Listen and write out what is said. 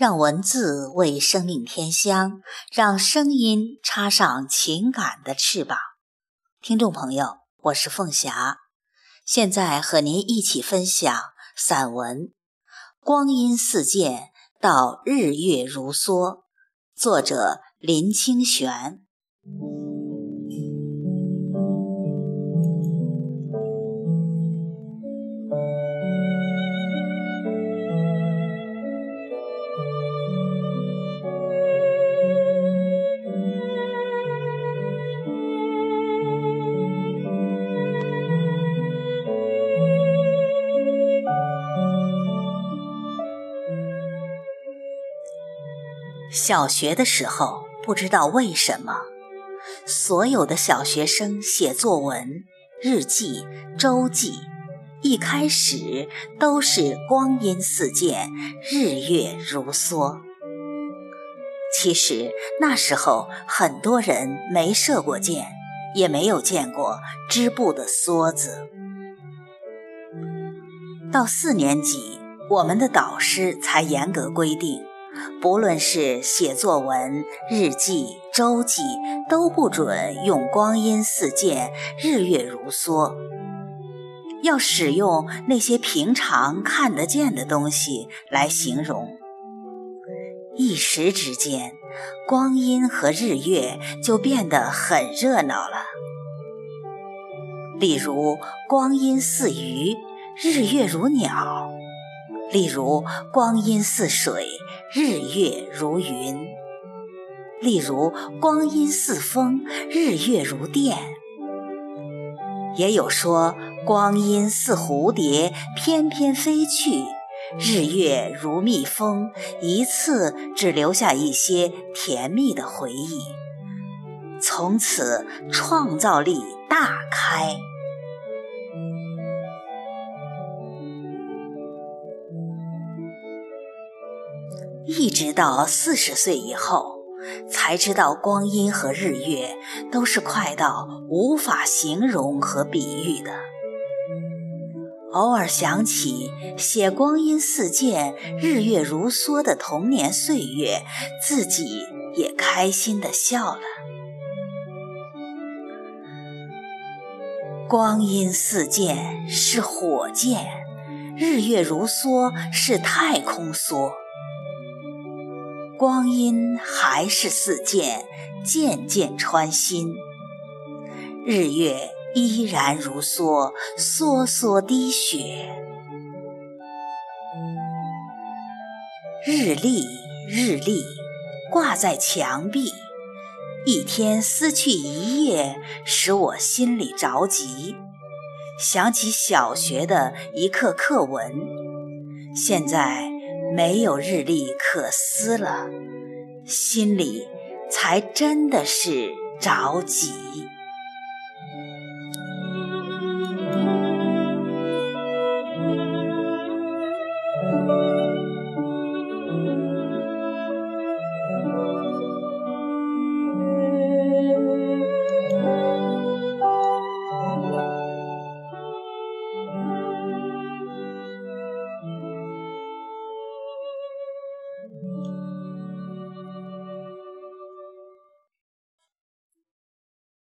让文字为生命添香，让声音插上情感的翅膀。听众朋友，我是凤霞，现在和您一起分享散文《光阴似箭，到日月如梭》，作者林清玄。小学的时候，不知道为什么，所有的小学生写作文、日记、周记，一开始都是光阴似箭，日月如梭。其实那时候很多人没射过箭，也没有见过织布的梭子。到四年级，我们的导师才严格规定。不论是写作文、日记、周记，都不准用“光阴似箭，日月如梭”，要使用那些平常看得见的东西来形容。一时之间，光阴和日月就变得很热闹了。例如，“光阴似鱼，日月如鸟”。例如，光阴似水，日月如云；例如，光阴似风，日月如电。也有说，光阴似蝴蝶，翩翩飞去；日月如蜜蜂，一次只留下一些甜蜜的回忆。从此，创造力大开。一直到四十岁以后，才知道光阴和日月都是快到无法形容和比喻的。偶尔想起写“光阴似箭，日月如梭”的童年岁月，自己也开心的笑了。光阴似箭是火箭，日月如梭是太空梭。光阴还是似箭，箭箭穿心；日月依然如梭，梭梭滴血。日历，日历，挂在墙壁，一天撕去一页，使我心里着急。想起小学的一课课文，现在。没有日历可撕了，心里才真的是着急。